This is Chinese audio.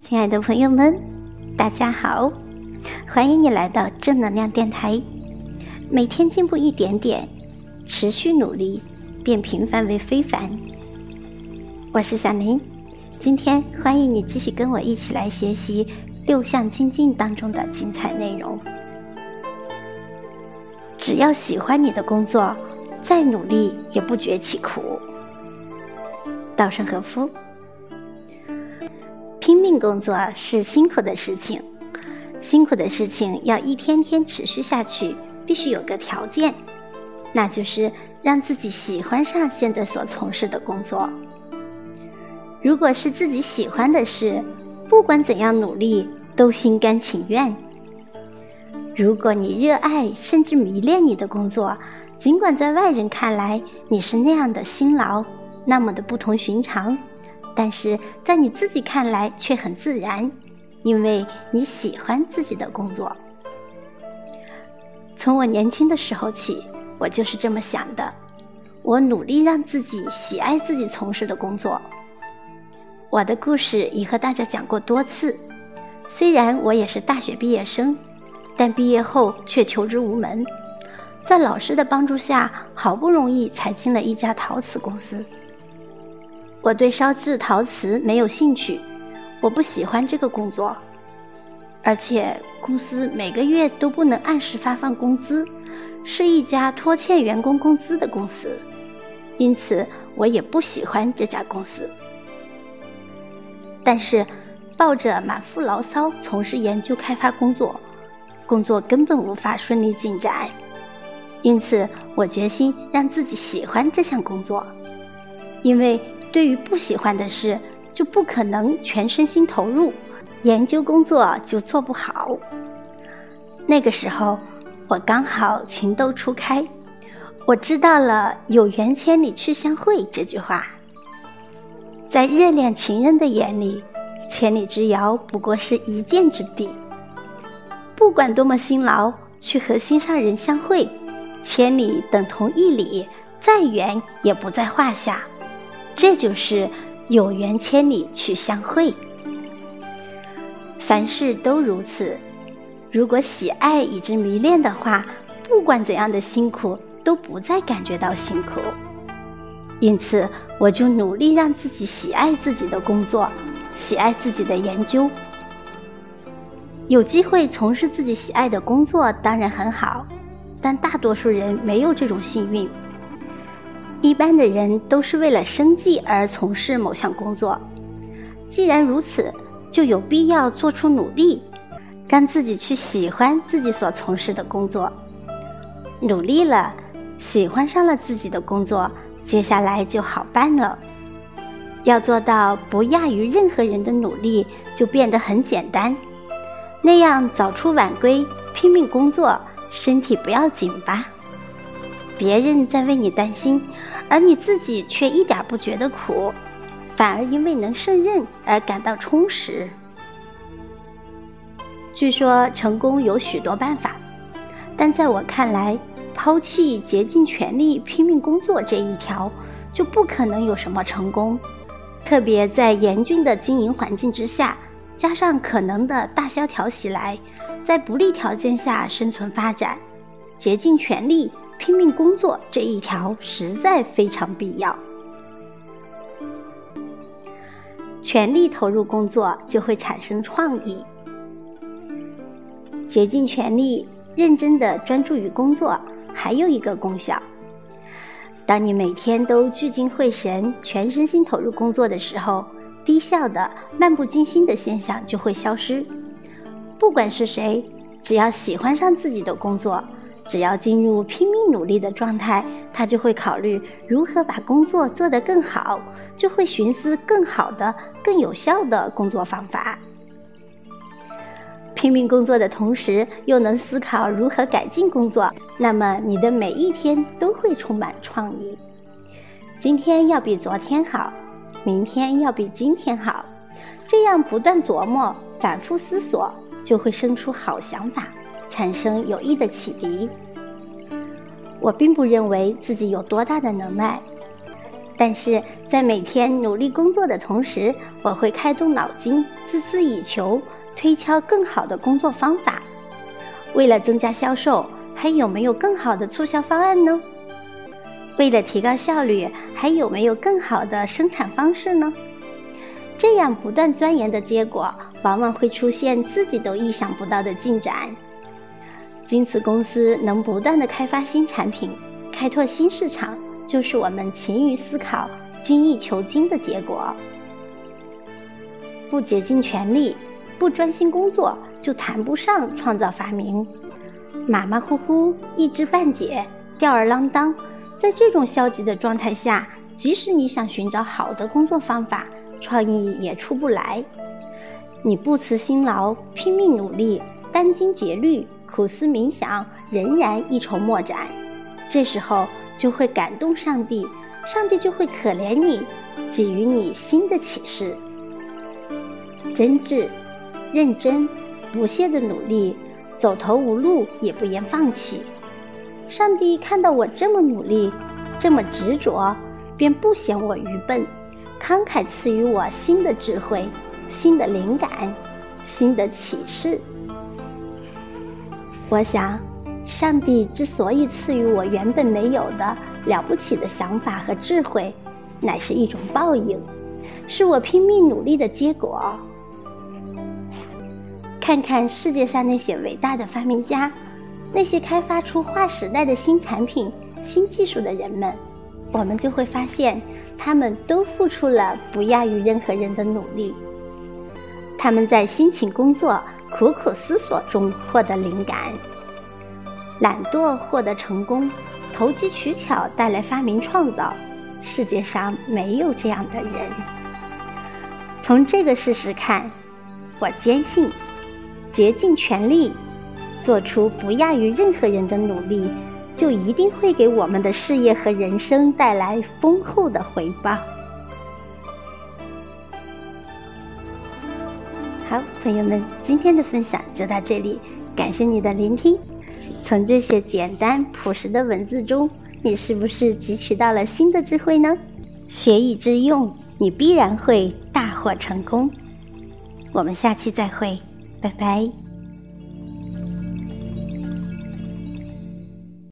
亲爱的朋友们，大家好，欢迎你来到正能量电台。每天进步一点点，持续努力，变平凡为非凡。我是小林，今天欢迎你继续跟我一起来学习六项精进当中的精彩内容。只要喜欢你的工作，再努力也不觉其苦。稻盛和夫。拼命工作是辛苦的事情，辛苦的事情要一天天持续下去，必须有个条件，那就是让自己喜欢上现在所从事的工作。如果是自己喜欢的事，不管怎样努力都心甘情愿。如果你热爱甚至迷恋你的工作，尽管在外人看来你是那样的辛劳，那么的不同寻常。但是在你自己看来却很自然，因为你喜欢自己的工作。从我年轻的时候起，我就是这么想的。我努力让自己喜爱自己从事的工作。我的故事已和大家讲过多次。虽然我也是大学毕业生，但毕业后却求职无门，在老师的帮助下，好不容易才进了一家陶瓷公司。我对烧制陶瓷没有兴趣，我不喜欢这个工作，而且公司每个月都不能按时发放工资，是一家拖欠员工工资的公司，因此我也不喜欢这家公司。但是，抱着满腹牢骚从事研究开发工作，工作根本无法顺利进展，因此我决心让自己喜欢这项工作，因为。对于不喜欢的事，就不可能全身心投入，研究工作就做不好。那个时候，我刚好情窦初开，我知道了“有缘千里去相会”这句话。在热恋情人的眼里，千里之遥不过是一箭之地。不管多么辛劳，去和心上人相会，千里等同一里，再远也不在话下。这就是有缘千里去相会。凡事都如此，如果喜爱以致迷恋的话，不管怎样的辛苦都不再感觉到辛苦。因此，我就努力让自己喜爱自己的工作，喜爱自己的研究。有机会从事自己喜爱的工作当然很好，但大多数人没有这种幸运。一般的人都是为了生计而从事某项工作，既然如此，就有必要做出努力，让自己去喜欢自己所从事的工作。努力了，喜欢上了自己的工作，接下来就好办了。要做到不亚于任何人的努力，就变得很简单。那样早出晚归，拼命工作，身体不要紧吧？别人在为你担心。而你自己却一点不觉得苦，反而因为能胜任而感到充实。据说成功有许多办法，但在我看来，抛弃竭尽全力拼命工作这一条，就不可能有什么成功。特别在严峻的经营环境之下，加上可能的大萧条袭来，在不利条件下生存发展，竭尽全力。拼命工作这一条实在非常必要，全力投入工作就会产生创意。竭尽全力、认真的专注于工作，还有一个功效：当你每天都聚精会神、全身心投入工作的时候，低效的、漫不经心的现象就会消失。不管是谁，只要喜欢上自己的工作。只要进入拼命努力的状态，他就会考虑如何把工作做得更好，就会寻思更好的、更有效的工作方法。拼命工作的同时，又能思考如何改进工作，那么你的每一天都会充满创意。今天要比昨天好，明天要比今天好，这样不断琢磨、反复思索，就会生出好想法。产生有益的启迪。我并不认为自己有多大的能耐，但是在每天努力工作的同时，我会开动脑筋，孜孜以求，推敲更好的工作方法。为了增加销售，还有没有更好的促销方案呢？为了提高效率，还有没有更好的生产方式呢？这样不断钻研的结果，往往会出现自己都意想不到的进展。君瓷公司能不断的开发新产品，开拓新市场。就是我们勤于思考、精益求精的结果。不竭尽全力、不专心工作，就谈不上创造发明。马马虎虎、一知半解、吊儿郎当，在这种消极的状态下，即使你想寻找好的工作方法，创意也出不来。你不辞辛劳、拼命努力、殚精竭虑、苦思冥想，仍然一筹莫展。这时候。就会感动上帝，上帝就会可怜你，给予你新的启示。真挚、认真、不懈的努力，走投无路也不言放弃。上帝看到我这么努力，这么执着，便不嫌我愚笨，慷慨赐予我新的智慧、新的灵感、新的启示。我想。上帝之所以赐予我原本没有的了不起的想法和智慧，乃是一种报应，是我拼命努力的结果。看看世界上那些伟大的发明家，那些开发出划时代的新产品、新技术的人们，我们就会发现，他们都付出了不亚于任何人的努力。他们在辛勤工作、苦苦思索中获得灵感。懒惰获得成功，投机取巧带来发明创造，世界上没有这样的人。从这个事实看，我坚信，竭尽全力，做出不亚于任何人的努力，就一定会给我们的事业和人生带来丰厚的回报。朋友们，今天的分享就到这里，感谢你的聆听。从这些简单朴实的文字中，你是不是汲取到了新的智慧呢？学以致用，你必然会大获成功。我们下期再会，拜拜。